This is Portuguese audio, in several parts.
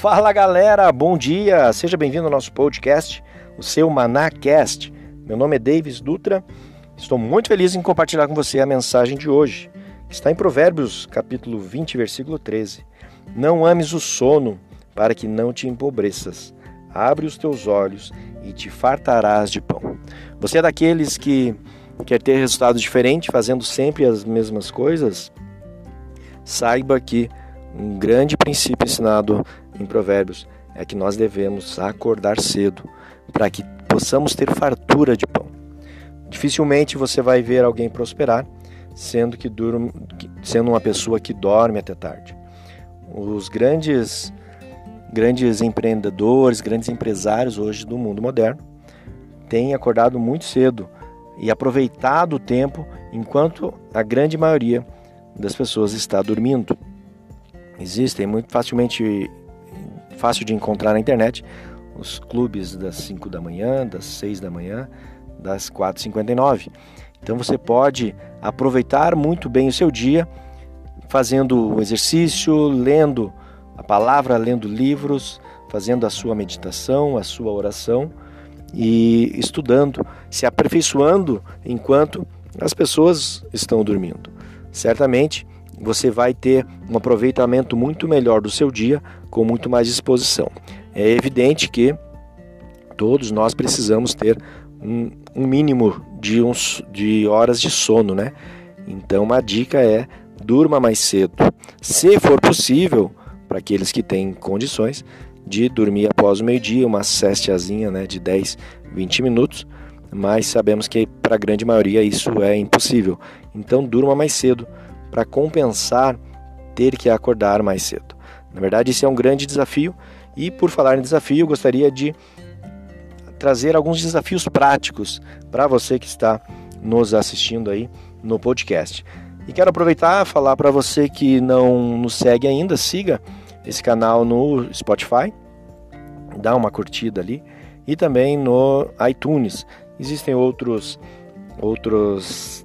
Fala galera, bom dia, seja bem-vindo ao nosso podcast, o seu Manacast. Meu nome é Davis Dutra, estou muito feliz em compartilhar com você a mensagem de hoje. Está em Provérbios, capítulo 20, versículo 13. Não ames o sono, para que não te empobreças. Abre os teus olhos e te fartarás de pão. Você é daqueles que quer ter resultado diferente, fazendo sempre as mesmas coisas? Saiba que um grande princípio ensinado em Provérbios é que nós devemos acordar cedo para que possamos ter fartura de pão. Dificilmente você vai ver alguém prosperar sendo que durma, sendo uma pessoa que dorme até tarde. Os grandes grandes empreendedores, grandes empresários hoje do mundo moderno têm acordado muito cedo e aproveitado o tempo enquanto a grande maioria das pessoas está dormindo. Existem muito facilmente fácil de encontrar na internet os clubes das 5 da manhã, das 6 da manhã, das 4h59. Então você pode aproveitar muito bem o seu dia fazendo exercício, lendo a palavra, lendo livros, fazendo a sua meditação, a sua oração e estudando, se aperfeiçoando enquanto as pessoas estão dormindo. Certamente você vai ter um aproveitamento muito melhor do seu dia com muito mais disposição. É evidente que todos nós precisamos ter um, um mínimo de, uns, de horas de sono, né? Então, uma dica é durma mais cedo. Se for possível, para aqueles que têm condições, de dormir após o meio-dia, uma cestiazinha né, de 10, 20 minutos, mas sabemos que para a grande maioria isso é impossível. Então, durma mais cedo para compensar ter que acordar mais cedo. Na verdade, isso é um grande desafio e por falar em desafio, gostaria de trazer alguns desafios práticos para você que está nos assistindo aí no podcast. E quero aproveitar e falar para você que não nos segue ainda, siga esse canal no Spotify, dá uma curtida ali e também no iTunes. Existem outros outros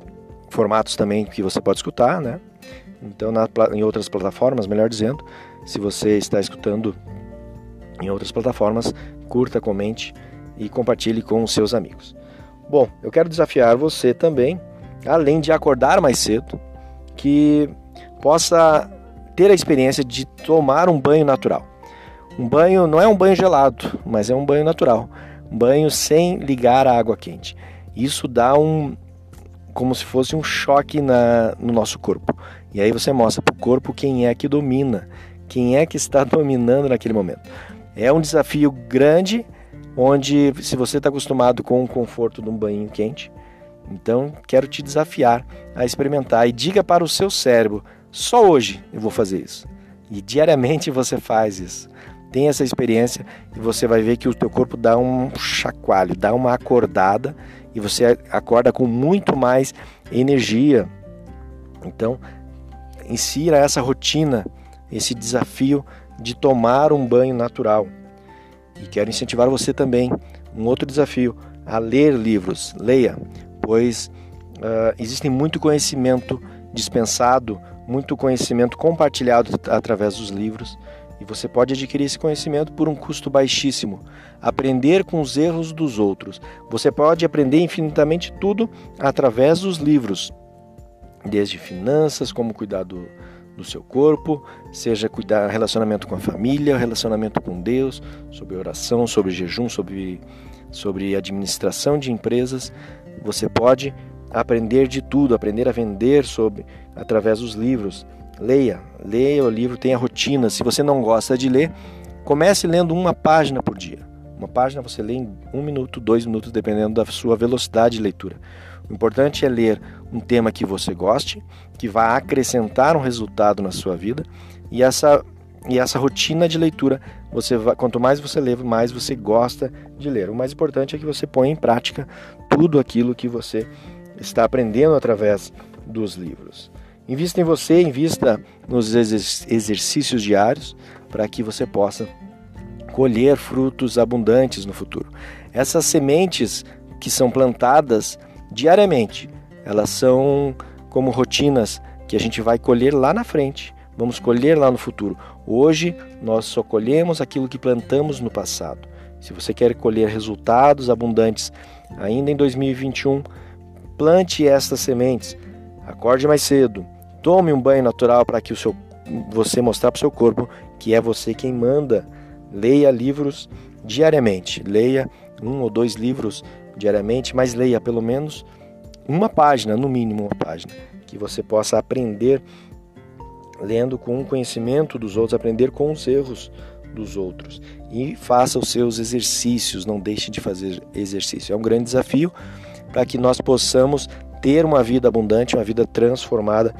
formatos também que você pode escutar, né? Então, na, em outras plataformas, melhor dizendo, se você está escutando em outras plataformas, curta, comente e compartilhe com os seus amigos. Bom, eu quero desafiar você também, além de acordar mais cedo, que possa ter a experiência de tomar um banho natural. Um banho não é um banho gelado, mas é um banho natural. Um banho sem ligar a água quente. Isso dá um, como se fosse um choque na, no nosso corpo. E aí você mostra para o corpo quem é que domina, quem é que está dominando naquele momento. É um desafio grande, onde se você está acostumado com o conforto de um banho quente, então quero te desafiar a experimentar e diga para o seu cérebro: só hoje eu vou fazer isso. E diariamente você faz isso. Tem essa experiência e você vai ver que o teu corpo dá um chacoalho, dá uma acordada e você acorda com muito mais energia. Então, insira essa rotina, esse desafio de tomar um banho natural. E quero incentivar você também, um outro desafio, a ler livros. Leia, pois uh, existe muito conhecimento dispensado, muito conhecimento compartilhado através dos livros e você pode adquirir esse conhecimento por um custo baixíssimo. Aprender com os erros dos outros. Você pode aprender infinitamente tudo através dos livros, desde finanças, como cuidar do, do seu corpo, seja cuidar relacionamento com a família, relacionamento com Deus, sobre oração, sobre jejum, sobre, sobre administração de empresas. Você pode aprender de tudo, aprender a vender sobre através dos livros. Leia, leia o livro, tenha rotina. Se você não gosta de ler, comece lendo uma página por dia. Uma página você lê em um minuto, dois minutos, dependendo da sua velocidade de leitura. O importante é ler um tema que você goste, que vá acrescentar um resultado na sua vida e essa e essa rotina de leitura, você vai, quanto mais você lê, mais você gosta de ler. O mais importante é que você ponha em prática tudo aquilo que você está aprendendo através dos livros. Invista em você, invista nos exercícios diários para que você possa colher frutos abundantes no futuro. Essas sementes que são plantadas diariamente, elas são como rotinas que a gente vai colher lá na frente, vamos colher lá no futuro. Hoje nós só colhemos aquilo que plantamos no passado. Se você quer colher resultados abundantes ainda em 2021, plante estas sementes. Acorde mais cedo. Tome um banho natural para que o seu você mostrar para o seu corpo que é você quem manda. Leia livros diariamente. Leia um ou dois livros diariamente, mas leia pelo menos uma página, no mínimo uma página, que você possa aprender lendo com o conhecimento dos outros, aprender com os erros dos outros. E faça os seus exercícios, não deixe de fazer exercício. É um grande desafio para que nós possamos ter uma vida abundante, uma vida transformada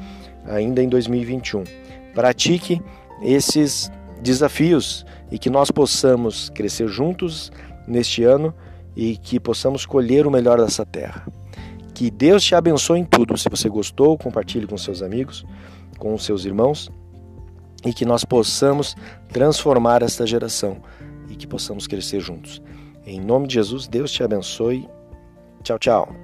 ainda em 2021. Pratique esses desafios e que nós possamos crescer juntos neste ano e que possamos colher o melhor dessa terra. Que Deus te abençoe em tudo. Se você gostou, compartilhe com seus amigos, com seus irmãos e que nós possamos transformar esta geração e que possamos crescer juntos. Em nome de Jesus, Deus te abençoe. Tchau, tchau.